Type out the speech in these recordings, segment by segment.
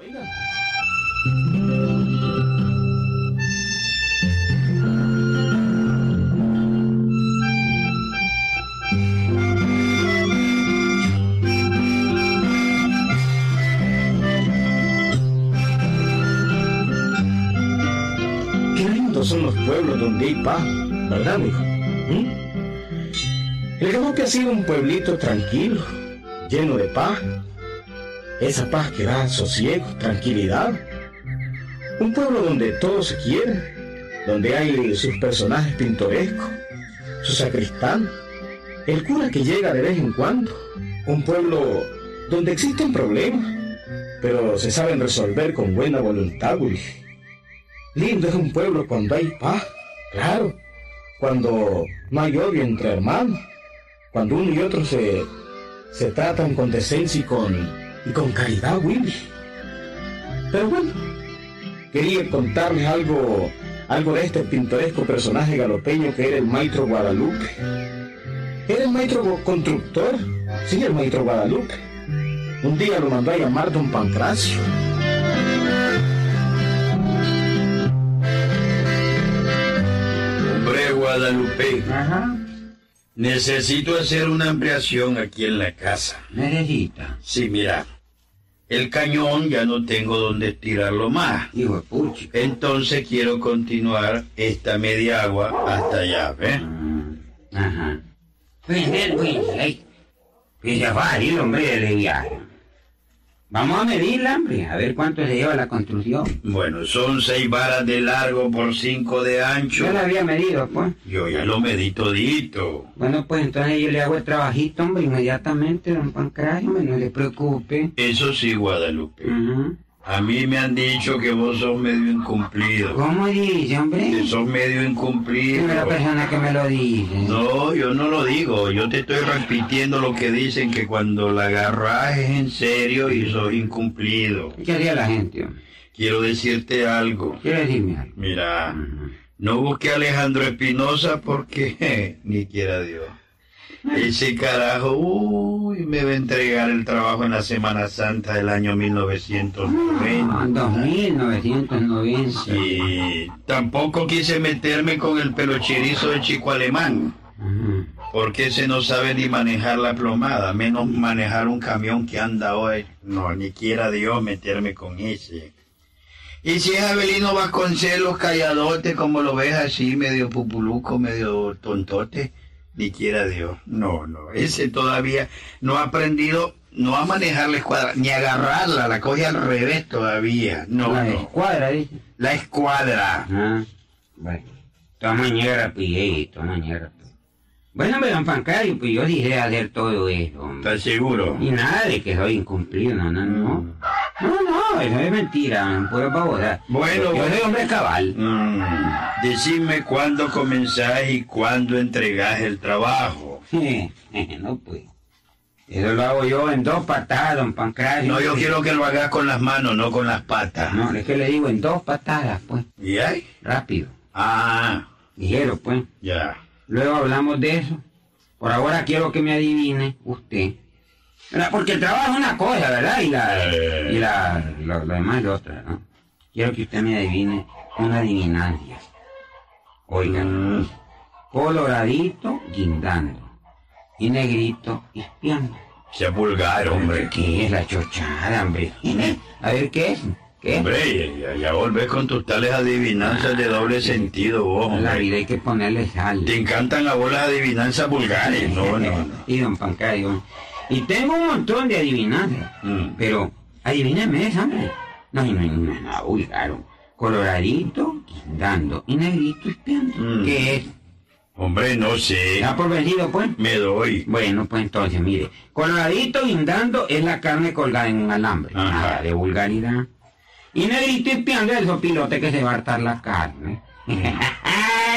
Qué lindos son los pueblos donde hay paz, ¿verdad, mijo? ¿Mm? El Galope ha sido un pueblito tranquilo, lleno de paz. Esa paz que da sosiego, tranquilidad. Un pueblo donde todos se quieren, donde hay sus personajes pintorescos, su sacristán, el cura que llega de vez en cuando. Un pueblo donde existen problemas, pero se saben resolver con buena voluntad. Lindo es un pueblo cuando hay paz, claro, cuando no hay odio entre hermanos, cuando uno y otro se, se tratan con decencia y con, y con caridad, Willy. Pero bueno, quería contarles algo, algo de este pintoresco personaje galopeño que era el maestro Guadalupe. Era el maestro constructor, sí, el maestro Guadalupe. Un día lo mandó a llamar don Pancracio. Hombre Guadalupe, Ajá. Necesito hacer una ampliación aquí en la casa. Necesita. Sí, mira, el cañón ya no tengo donde estirarlo más. Hijo de puchi. Entonces quiero continuar esta media agua hasta allá, ¿ves? Ah, Ajá. Pues, ven, pues. Que se va hombre, de viaje. Vamos a medirla, hombre, a ver cuánto se lleva la construcción. Bueno, son seis varas de largo por cinco de ancho. Yo la había medido, pues. Yo ya lo medí todito. Bueno, pues entonces yo le hago el trabajito, hombre, inmediatamente, don Pancracio, no le preocupe. Eso sí, Guadalupe. Ajá. A mí me han dicho que vos sos medio incumplido. ¿Cómo dice, Que hombre? sos medio incumplido. Primera persona que me lo dice. No, yo no lo digo, yo te estoy repitiendo lo que dicen que cuando la agarras es en serio y sos incumplido. ¿Qué haría la gente, hombre? Quiero decirte algo. Quiere decirme algo. Mira, no busque a Alejandro Espinosa porque ni quiera Dios. Ese carajo, uy, me va a entregar el trabajo en la Semana Santa del año Ah, 1990. 2990. Y tampoco quise meterme con el pelocherizo de Chico Alemán. Porque ese no sabe ni manejar la plomada, menos manejar un camión que anda hoy. No, ni quiera Dios meterme con ese. Y si es Abelino Vasconcelos calladote, como lo ves así, medio pupuluco, medio tontote, ni quiera Dios. No, no, ese todavía no ha aprendido, no a manejar la escuadra, ni a agarrarla, la coge al revés todavía. No, la no. escuadra, dice. La escuadra. Ah, bueno. Toma ñera, pillé, toma ñera. Bueno, hombre, don Pancario, pues yo dije hacer todo eso. ¿Estás seguro? Y nada de que soy incumplido, no, no, no. No, no, eso es mentira, pura babosa. Bueno, Yo soy hombre cabal. Mm, decime cuándo comenzás y cuándo entregás el trabajo. no, pues. Eso lo hago yo en dos patadas, don Pancracio. No, yo quiero que lo hagas con las manos, no con las patas. No, es que le digo en dos patadas, pues. ¿Y ahí? Rápido. Ah, Ligero, pues. ya. Luego hablamos de eso. Por ahora quiero que me adivine usted. ¿Verdad? Porque el trabajo es una cosa, ¿verdad? Y la, y la, lo, lo demás es otra, ¿no? Quiero que usted me adivine una adivinancia. Oigan, Mm, coloradito guindando y negrito espiando. sea vulgar, hombre. ¿Qué es la chochada, hombre? A ver, ¿qué es? ¿Qué? Hombre, ya, ya volvés con tus tales adivinanzas de doble sentido, vos, En la hombre. vida hay que ponerle sal. Te encantan las adivinanzas vulgares. No, no, no. Y don Pancario. Y tengo un montón de adivinanzas. Mm. Pero, adivíname esa, hombre. No, no, no, es nada vulgar. Coloradito, guindando y negrito espiando. Mm. ¿Qué es? Hombre, no sé. ¿Da por vencido, pues? Me doy. Bueno, pues entonces, mire. Coloradito guindando es la carne colgada en un alambre. Ajá. Nada de vulgaridad. Y negrito espiando es el sopilote que se va a hartar la carne.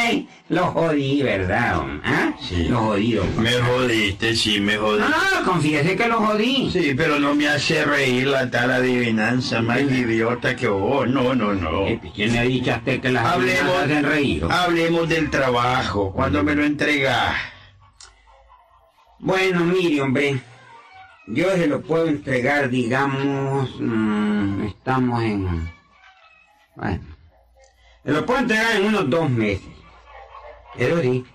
¡Ay! Lo jodí, ¿verdad? ¿Ah? Sí. Lo jodí, don Me jodiste, sí, me No, jodiste. no, confiese que lo jodí. Sí, pero no me hace reír la tal adivinanza más idiota que vos. No, no, no. Eh, ¿Quién ha dicho a usted que las Hablemos, hacen reír? hablemos del trabajo. ¿Cuándo me lo entregas? Bueno, mire, hombre. yo se lo puedo entregar, digamos, mm, estamos en... Bueno, se lo puedo entregar en unos dos meses. Pero sí,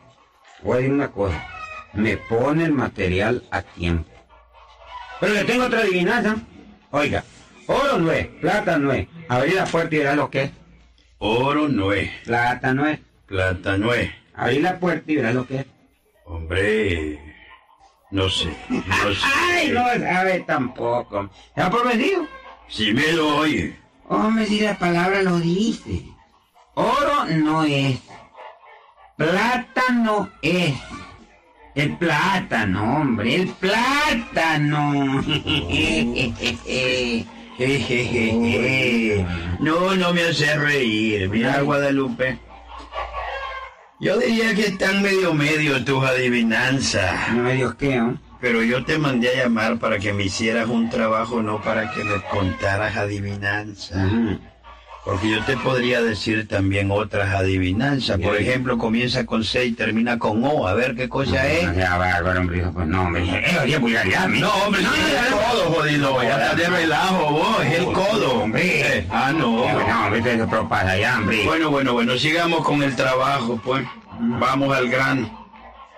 voy a decir una cosa, me pone el material a tiempo. Pero le tengo otra adivinanza. Oiga, oro no es, plata no es. Abrir la puerta y verás lo que es. Oro no es, Plata no es. plata no es. Abrir la puerta y verás lo que es. Hombre, no sé, no sé. Ay, no sabe tampoco. ¿Se ha prometido? Si me lo oye. Hombre, si la palabra lo dice. Oro no es. Plátano es. El plátano, hombre, el plátano. No, no me hace reír. Mira, Guadalupe. Yo diría que están medio medio tus adivinanzas. no me dios qué, ¿no? Pero yo te mandé a llamar para que me hicieras un trabajo, no para que me contaras adivinanzas. Porque yo te podría decir también otras adivinanzas. Por ejemplo, comienza con C y termina con O. A ver qué cosa es. No sea bárbaro, hombre. Pues no, hombre. Eh, oye, pues ya, ya, No, hombre, no, es ya, el ya. codo, jodido. Ya estás de relajo vos, es el codo. Hombre. Eh, ah, no. No, hombre, te pero pasa ya, hombre. Bueno, bueno, bueno, sigamos con el trabajo, pues. Vamos al grano.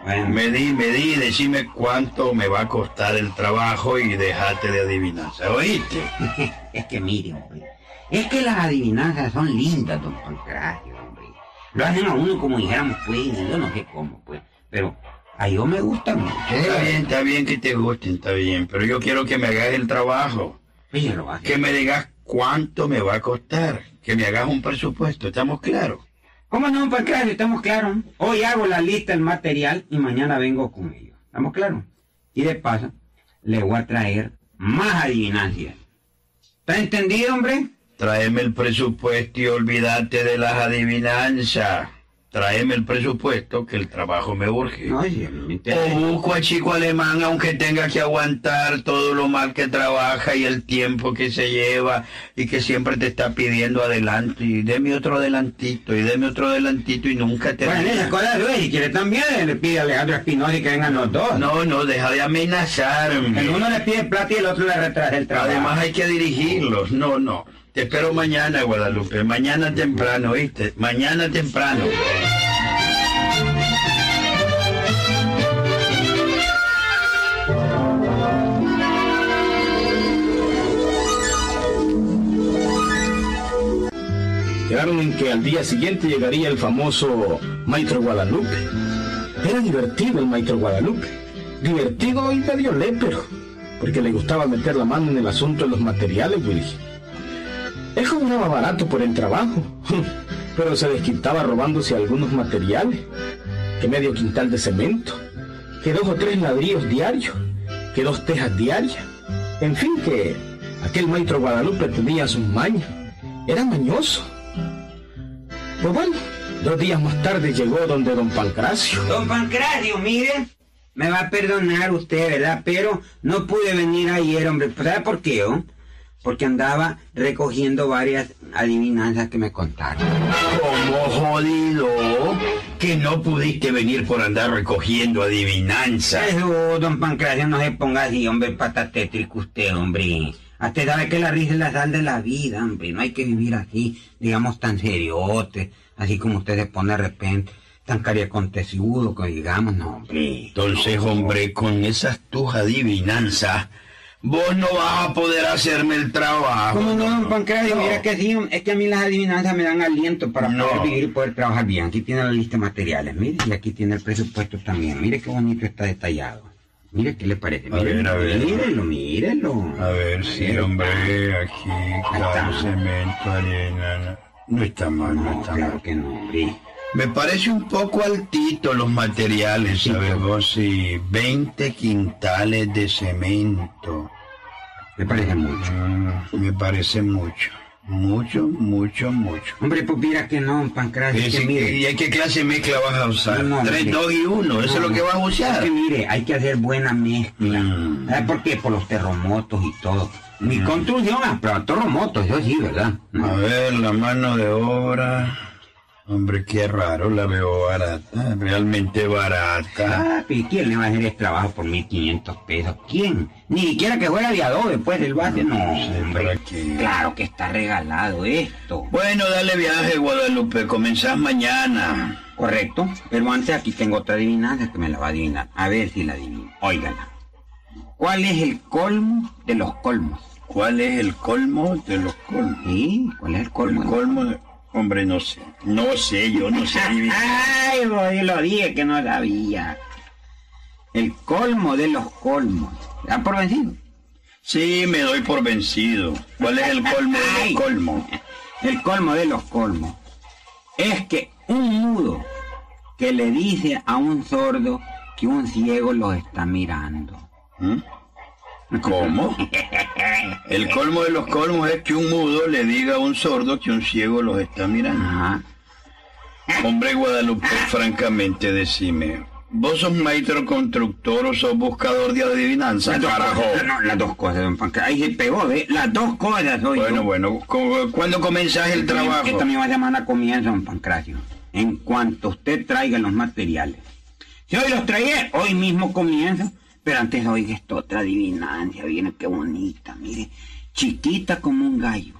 Bueno, Medí, medí, decime cuánto me va a costar el trabajo y dejate de adivinanza. ¿Oíste? Es que mire, hombre. Es que las adivinanzas son lindas, don Pancracio, hombre. Lo hacen a uno como dijéramos, pues, yo no sé cómo, pues. Pero a yo me gusta mucho. Está bien, está bien que te gusten, está bien. Pero yo quiero que me hagas el trabajo. Pues yo lo hacer. Que me digas cuánto me va a costar. Que me hagas un presupuesto, ¿estamos claros? ¿Cómo no, don Pancracio? Estamos claros. Hoy hago la lista del material y mañana vengo con ello. ¿Estamos claros? Y de paso, le voy a traer más adivinancias. ¿Está entendido, hombre? Tráeme el presupuesto y olvídate de las adivinanzas. Tráeme el presupuesto que el trabajo me urge. O busco a chico alemán aunque tenga que aguantar todo lo mal que trabaja y el tiempo que se lleva y que siempre te está pidiendo adelante y deme otro adelantito y deme otro adelantito y nunca te Bueno, esa cosa Luis, si quiere también le pide a Alejandro Espinosa y que vengan los dos. No, no, deja de amenazarme. El uno le pide plata y el otro le retrasa el trabajo. Además hay que dirigirlos. No, no. Te espero mañana, Guadalupe. Mañana temprano, ¿viste? Mañana temprano. Quedaron en que al día siguiente llegaría el famoso Maestro Guadalupe. Era divertido el Maestro Guadalupe. Divertido y medio lépero, porque le gustaba meter la mano en el asunto de los materiales, Willy. Él cobraba barato por el trabajo, pero se desquitaba robándose algunos materiales, que medio quintal de cemento, que dos o tres ladrillos diarios, que dos tejas diarias. En fin, que aquel maestro Guadalupe tenía sus mañas. Era mañoso. Pues bueno, dos días más tarde llegó donde don Pancracio. Don Pancracio, mire, me va a perdonar usted, ¿verdad? Pero no pude venir ayer, hombre. ¿Sabe por qué, oh? Porque andaba recogiendo varias adivinanzas que me contaron. Como jodido que no pudiste venir por andar recogiendo adivinanzas. Eso, don Pancracio, no se ponga así, hombre, patatétrico usted, hombre. Usted sabe que la risa es la sal de la vida, hombre. No hay que vivir así, digamos, tan seriote, así como usted se pone de repente, tan cariacontecido, que digamos, no, hombre. Entonces, hombre, con esas tus adivinanzas, vos no vas a poder hacerme el trabajo. ¿Cómo no, don Pancracio? No. Mira que sí, es que a mí las adivinanzas me dan aliento para No. poder vivir y poder trabajar bien. Aquí tiene la lista de materiales, mire, y aquí tiene el presupuesto también. Mire qué bonito está detallado. Mire qué le parece. A ver, a ver. Mírelo, mírelo. A ver, sí, hombre, aquí, está. cemento, arena. No, no está mal, no No, está claro mal. que no, hombre. Me parece un poco altito los materiales, ¿sabes vos? Sí, 20 quintales de cemento. Me parece mucho. Mm, me parece mucho. Mucho, mucho, mucho. Hombre, pues mira que no, Pancracio, Es que mire. ¿Y a qué clase de mezcla vas a usar? No, Tres, mire. dos y uno, eso es No, lo que no. vas a usar. Es que mire, hay que hacer buena mezcla. Mm. ¿Sabes por qué? Por los terremotos y todo. Mi construcción, ah, pero terremotos, eso sí, ¿verdad? A ver, la mano de obra. Hombre, qué raro, la veo barata, realmente barata. Ah, pero ¿quién le va a hacer este trabajo por 1500 pesos? ¿Quién? Ni siquiera que fuera de adobe después del base. No, hombre. ¿para qué? Claro que está regalado esto. Bueno, dale viaje, Guadalupe, comenzás mañana. Correcto, pero antes aquí tengo otra adivinanza que me la va a adivinar. A ver si la adivino. Óigala. ¿Cuál es el colmo de los colmos? ¿Cuál es el colmo de los colmos? ¿Sí? ¿Cuál es el colmo? El colmo de... Hombre, no sé. No sé, yo no sé. Ay, voy, lo dije que no sabía. El colmo de los colmos. ¿Ya por vencido? Sí, me doy por vencido. ¿Cuál es el colmo de los colmos? El colmo de los colmos es que un mudo que le dice a un sordo que un ciego lo está mirando. ¿Mm? ¿Cómo? El colmo de los colmos es que un mudo le diga a un sordo que un ciego los está mirando. Ajá. Hombre Guadalupe, francamente decime, ¿vos sos maestro constructor o sos buscador de adivinanzas, Las carajo? no, las dos cosas, don Pancracio. Ahí se pegó, ¿ve? Las dos cosas, soy Bueno, bueno, ¿cu- ¿cuándo comenzás el trabajo? Esta misma semana comienza, don Pancracio. En cuanto usted traiga los materiales. Si hoy los trae, hoy mismo comienza. Pero antes, oiga, esta otra adivinancia. Viene qué bonita, mire. Chiquita como un gallo.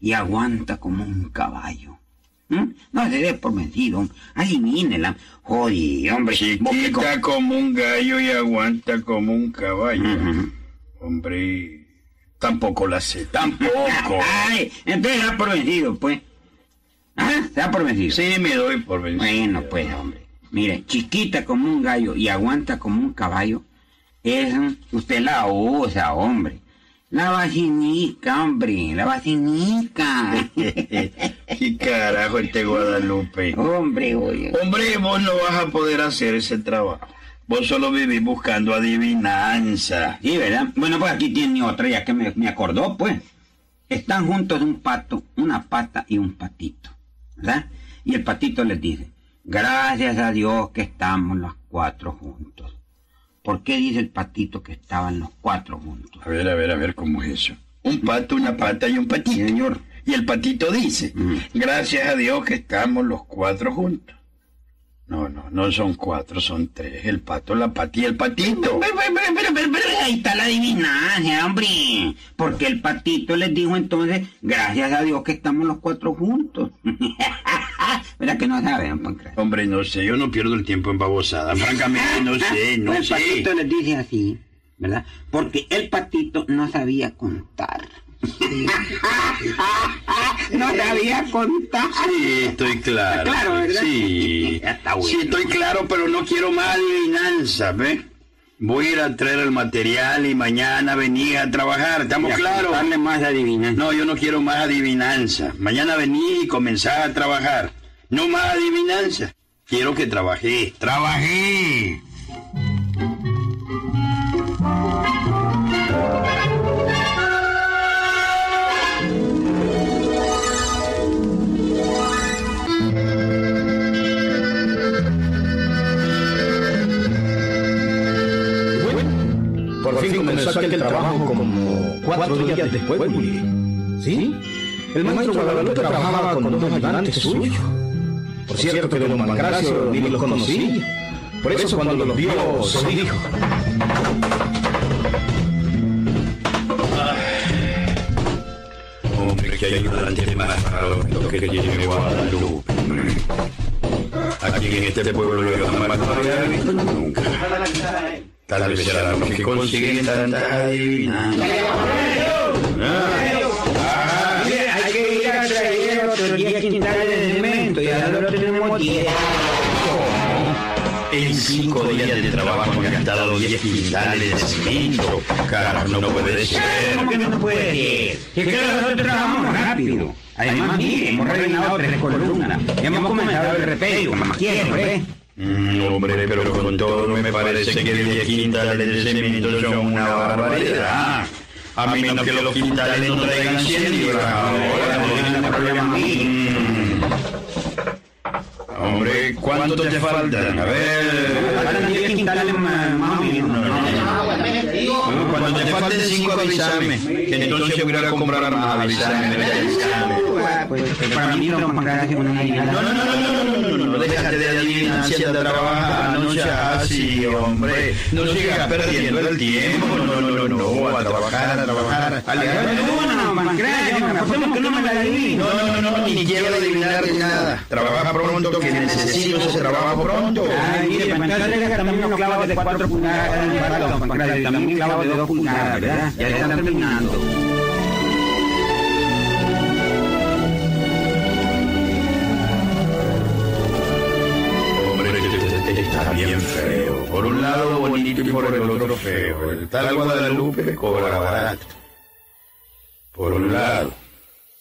Y aguanta como un caballo. ¿Mm? No se dé por vencido. Adivínela. Joder, hombre. Chiquita como un gallo y aguanta como un caballo. Hombre, tampoco la sé, tampoco. Ay, entonces se da por vencido, pues. ¿Ah? Se da por vencido. Sí, me doy por vencido. Bueno, pues, hombre. Mire, chiquita como un gallo y aguanta como un caballo. Es, usted la usa, hombre. La vacinica, hombre, la vacinica. ¿Qué carajo este Guadalupe? hombre, oye. Hombre, vos no vas a poder hacer ese trabajo. Vos solo vivís buscando adivinanza. Sí, ¿verdad? Bueno, pues aquí tiene otra, ya que me, me acordó, pues. Están juntos un pato, una pata y un patito, ¿verdad? Y el patito les dice, gracias a Dios que estamos los cuatro juntos. ¿Por qué dice el patito que estaban los cuatro juntos? A ver, a ver, a ver cómo es eso. Un pato, una pata y un patito. Sí, señor. Y el patito dice, Mm. gracias a Dios que estamos los cuatro juntos. No, no, no son cuatro, son tres. El pato, la pata y el patito. Pero, pero, pero, pero, ahí está la adivinancia, hombre. Porque el patito les dijo entonces, gracias a Dios que estamos los cuatro juntos. ¿Verdad que no saben, don Pancracio? Hombre, no sé, yo no pierdo el tiempo en babosada. Francamente, no sé, no Pues el sé. patito les dice así, ¿verdad? Porque el patito no sabía contar. no sabía contar. Sí, estoy claro. Claro, ¿verdad? Sí. Está bueno. Sí, estoy claro, pero no quiero más adivinanza, ¿ves? Voy a ir a traer el material y mañana venir a trabajar, ¿estamos claros? más adivinanza. No, yo no quiero más adivinanza. Mañana vení y comenzá a trabajar. No más adivinanza. Quiero que trabajé. ¡Trabajé! Aquel trabajo como cuatro días después, Willy. ¿Sí? El maestro Guadalupe trabajaba con dos ayudantes suyos. Por cierto que don Pancracio ni los conocía. Por eso cuando los vio se dijo. Hombre, que ayudante más raro que tiene Guadalupe. Aquí en este pueblo yo jamás lo nunca. Tal vez será los que consiguen tantas adivinanzas. Hay que ir a traer otros 10 quintales de cemento y ahora lo tenemos 10. En cinco días de trabajo me han dado 10 quintales de cemento. Carajo, no puede ser. ¿Cómo que no puede ser? Si es que nosotros trabajamos rápido. Además, mire, hemos rellenado tres columnas. Hemos comenzado el repello, como siempre. Mm, hombre, pero con todo me parece que 10 quintales de cemento son una barbaridad. A menos que los quintales no traigan 100 libras ahora. No hay problema a mí. Mm. Hombre, ¿cuánto te faltan? A ver. Faltan 10 quintales más más o menos. No, no, no. Cuando te falten 5 avísame. Que entonces voy a comprar más avísame. Va, pues, para mí don Pancracio es una adivinanza. No, no, no, no, no, no, no, no, déjate de adivinancia, anda a trabajar, no seas así, hombre. No sigas perdiendo el tiempo, no, no, no, no, a trabajar, a trabajar. No, no, Pancracio, apostemos que no me la adivino. No, no, no, no, ni quiero adivinar ni nada. Trabaja pronto, que necesito ese trabajo pronto. Ay, mire, Pancracio, también unos clavos de cuatro pulgadas, don Pancracio, también clavos de dos pulgadas, ¿verdad? Ya están terminando. Está bien feo. Por un lado bonito y por el otro feo. El tal Guadalupe cobra barato. Por un lado.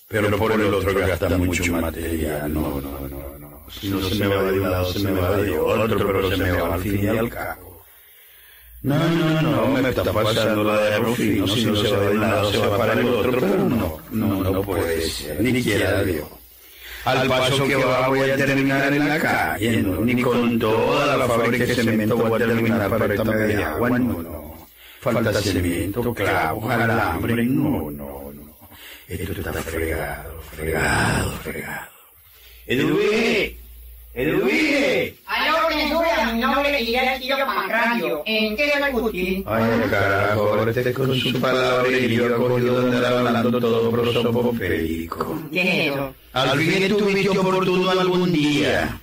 Pero por el otro gasta mucho material. No, no, no, no. Si no se me va de un lado, se me va de otro, pero se me va al fin y al cabo. No, no, no, me está pasando la de Rufino. Si no se va de un lado, se va para el otro, pero no, no, no puede ser. Ni quiera Dios. Al paso que va voy a terminar en la calle, no, ni con toda la fábrica de cemento voy a terminar para esta media agua, no, no. Falta cemento, clavos, alambre, no, no, no. Esto está fregado, fregado, fregado. ¡Eduvige! ¡Eduvige! Pancracio. ¿En discutir? Ay, carajo, ahora este con su palabrería ha cogido de andar hablando todo prosopopeico. ¿Qué es eso? Al fin estuviste oportuno algún día.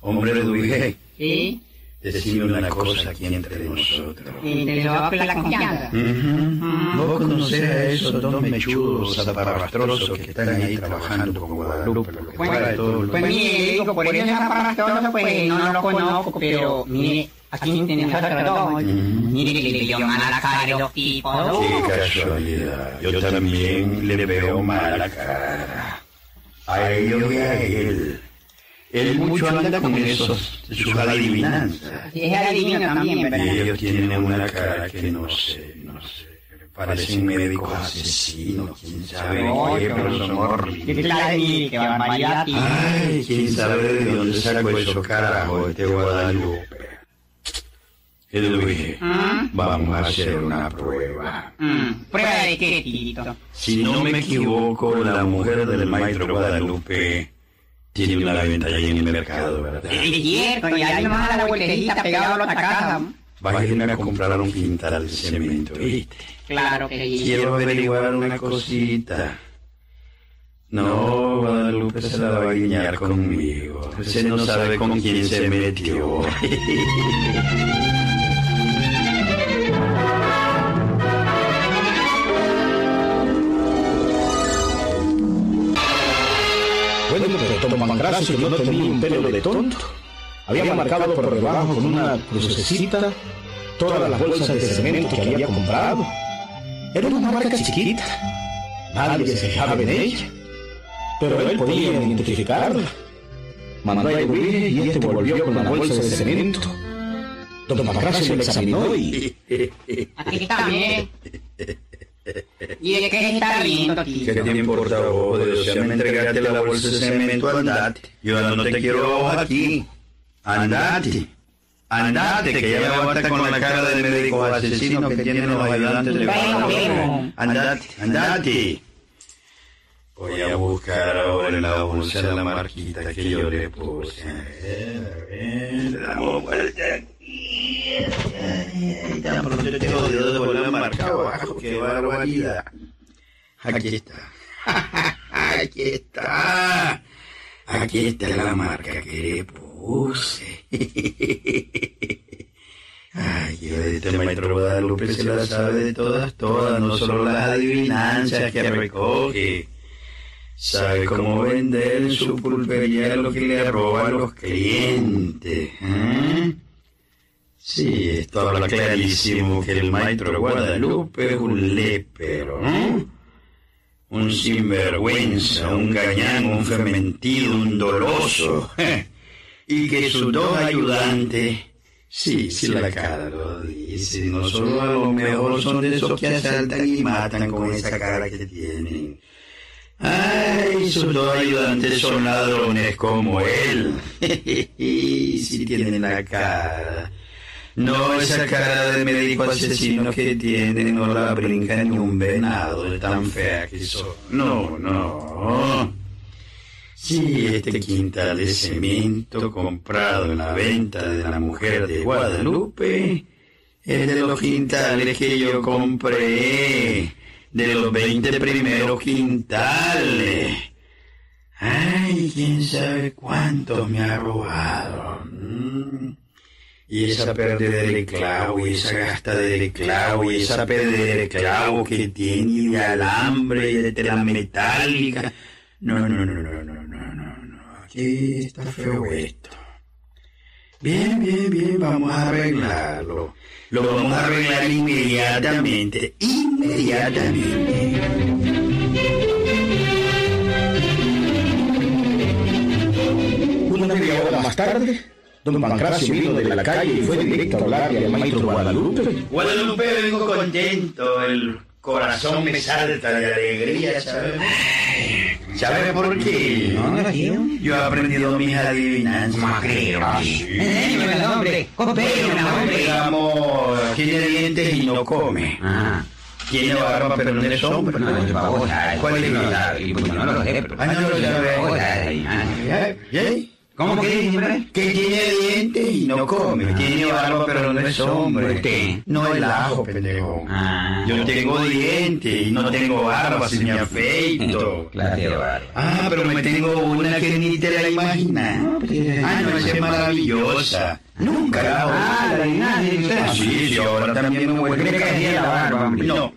Hombre, Eduvige, ¿Sí? Decime una cosa aquí entre nosotros. Entre los la confianza. Vos conocés a esos dos mechudos zaparrastrosos que están ahí trabajando con Guadalupe, lo que trae todo el Pues mire, digo, por eso es aparatoso, pues no lo conozco, pero mire, aquí tenemos otro dos. Mire que le veo mala cara a los tipos. Qué casualidad, yo también le veo mala cara. A ellos y a él. Él mucho anda con esos, sus adivinanzas. Es adivino también, Y ¿verdad? ellos tienen una cara que no sé, no sé. Parecen médicos asesinos, quién sabe qué, pero son horribles. Ay, quién sabe de dónde sacó eso carajo este Guadalupe. Edwige, ¿Mm? vamos a hacer una prueba. Mm, ¿Prueba de qué, Tito? Si no me equivoco, la mujer del maestro Guadalupe tiene una venta ahí en el mercado, ¿verdad? Es cierto, y ahí nomás a la vueltecita pegado a la casa. Va a irme a comprar un quintal de cemento, ¿viste? Claro que sí. Quiero averiguar una cosita. No, Guadalupe se la va a guiñar conmigo. Usted no sabe con quién se metió. Pancracio, que no tenía un pelo de tonto, había marcado por debajo con una crucecita todas las bolsas de cemento que había comprado. Era una marca chiquita, nadie se fijaba en ella, pero él podía identificarla. Mandó a Edwige y este volvió con la bolsa de cemento. Don Pancracio le examinó y... Aquí está bien. ¿Y de qué está viendo, ¿Qué Tito? te importa a vos? De me entregaste la bolsa de cemento, andate. Yo no te quiero a vos aquí. Andate. Andate, que ya me voy a estar con la cara del médico asesino que tienen los ayudantes de bueno. Andate, andate. Voy a buscar ahora en la bolsa la marquita que yo le puse. A ver, a ver, damos vuelta aquí. Ay, Tan pronto te jodido de volver a marcar abajo, qué barbaridad. Aquí está. Aquí está. Aquí está la marca que le puse. Ay, este maestro Guadalupe se la sabe de todas, todas, no solo las adivinanzas que recoge. Sabe cómo vender en su pulpería lo que le roba a los clientes. ¿eh? Sí, esto habla clarísimo que el maestro Guadalupe es un lépero, ¿no? Un sinvergüenza, un gañán, un fementido, un doloso. Y que sus dos ayudantes, sí, sí la cara lo dice, no solo a lo mejor son de esos que asaltan y matan con esa cara que tienen. Ay, sus dos ayudantes son ladrones como él. sí tienen la cara. No esa cara de médico asesino que tienen, no la brinca ni un venado tan fea que son. No, no. Sí, este quintal de cemento comprado en la venta de la mujer de Guadalupe es de los quintales que yo compré, de los 20 primeros quintales. Ay, quién sabe cuánto me ha robado. Mm. Y esa pérdida de clavo, y esa gasta de clavo, y esa pérdida de clavo que tiene de alambre y de tela metálica. No, no, no, no, no, no, no, no. Aquí está feo esto. Bien, bien, bien, vamos a arreglarlo. Lo vamos a arreglar inmediatamente, inmediatamente. Una media hora más tarde, don Pancracio vino de la calle y fue directo a hablarle al maestro Guadalupe. Guadalupe, vengo contento, el corazón me salta de alegría, ¿sabes? ¿Sabe por qué? No. Yo he aprendido mis adivinanzas. ¿Cómo creo? Enséñame, hombre. Coopérame, hombre. Digamos, tiene dientes y no come. Ah. Tiene barba pero no es hombre. No, es babosa. ¿Cuál es la- pues no lo sé, pero... Ah, no lo. Babosa, y- ah. ¿Eh? ¿Eh? ¿Cómo que hombre? Que tiene dientes y no come. Tiene barba pero no es hombre. Usted. No el ajo, pendejo. Ah. Yo tengo dientes y no tengo barba si me afeito. Barba. Ah, pero me tengo una que ni te la imaginas. Ah, no, es maravillosa. Nunca la Ah, la usted. Ah, sí, sí, ahora también me vuelve ¿Cree que hacía la barba, hombre? No,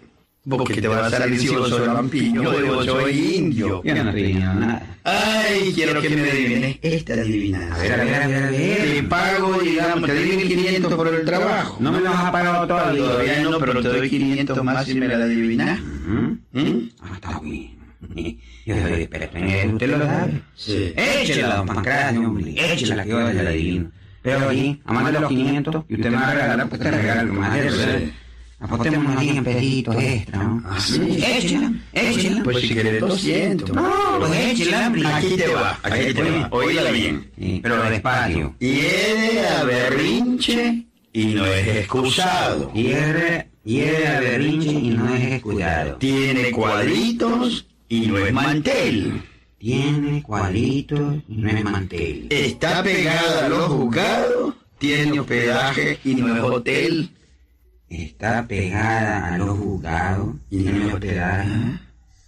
porque te vas a vos sos lampiño yo soy indio. Yo no diciendo nada. Ay, quiero que me adivines esta adivinanza. A ver, a ver, a ver, a ver. Te pago, digamos, te doy 1500 por el trabajo. No me lo has pagado todavía. Todavía no, pero te doy 500 más si me la adivinas. ¿Mm? ¿Mm? Ah, está bien. Yo en eso, usted lo sabe. Sí. Échela, don Pancracio, hombre. Échela, que yo la adivino. Pero allí, amando los 500, y usted me va a regalar, pues te regalo más de. Apostemos unos 100 pesitos extra, ¿no? Ah, sí. Échela, échela. Pues si quieres 200. No, pues échela. Aquí te va, aquí te va. Oíla bien. Sí, pero despacio. Hiere a berrinche y no es excusado. Hierre, hierre a berrinche y no es escudado. Tiene cuadritos y no es mantel. Tiene cuadritos y no es mantel. Está pegada a los juzgados. Tiene hospedaje y no es hotel. Está pegada a los juzgados y no es hospedaje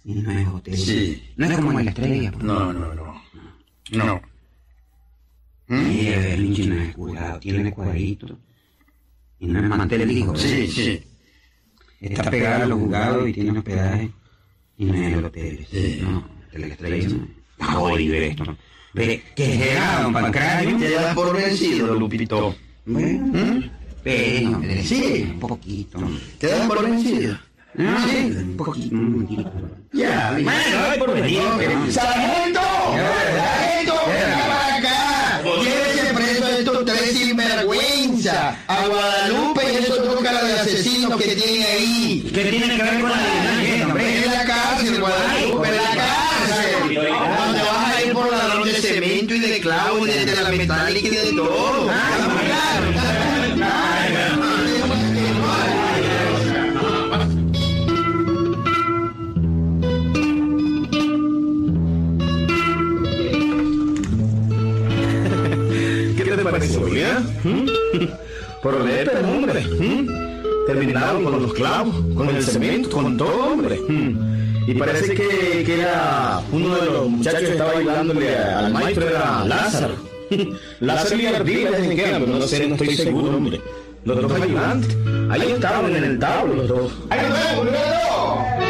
y no es hotel. Sí. No es como la estrella. No, no, no. No. ¿Mm? Y el berrinche no es escudado. Tiene cuadritos y no es mantel. ¿verdad? Sí, sí. Está pegada a los juzgados y tiene hospedaje y no es el hotel. Sí. No, la estrella no. Está horrible esto. Pero, ¿qué será, don Pancracio? Te das por vencido, Lupito. Bueno, ¿Mm? Pero, Sí. un poquito. ¿Te das por vencido? Ah, sí, un poquito, un poquito. Ya. Bueno, doy por vencido, ¡Sargento! ¡Sargento! ¡Venga para acá! Llévese preso a estos tres sinvergüenza. A Guadalupe y esos dos caras de asesinos que tiene ahí. ¿Qué tiene que ver con la adivinanza, hombre? En la cárcel, Guadalupe, en la cárcel. Donde vas a ir por ladrón de cemento y de clavo y de tela metálica y de todo. ¿Mm? Por leer, hombre. ¿Mm? Terminaron con los clavos, con el cemento, con todo, hombre. ¿Mm? Y parece que, que era uno de los muchachos que estaba ayudándole al maestro, era Lázaro. Lázaro y Ardila dicen que pero no sé, no estoy seguro, hombre. Los dos ayudantes. Ahí estaban en el tablo los dos. ¡Ahí nos vemos, Lupito!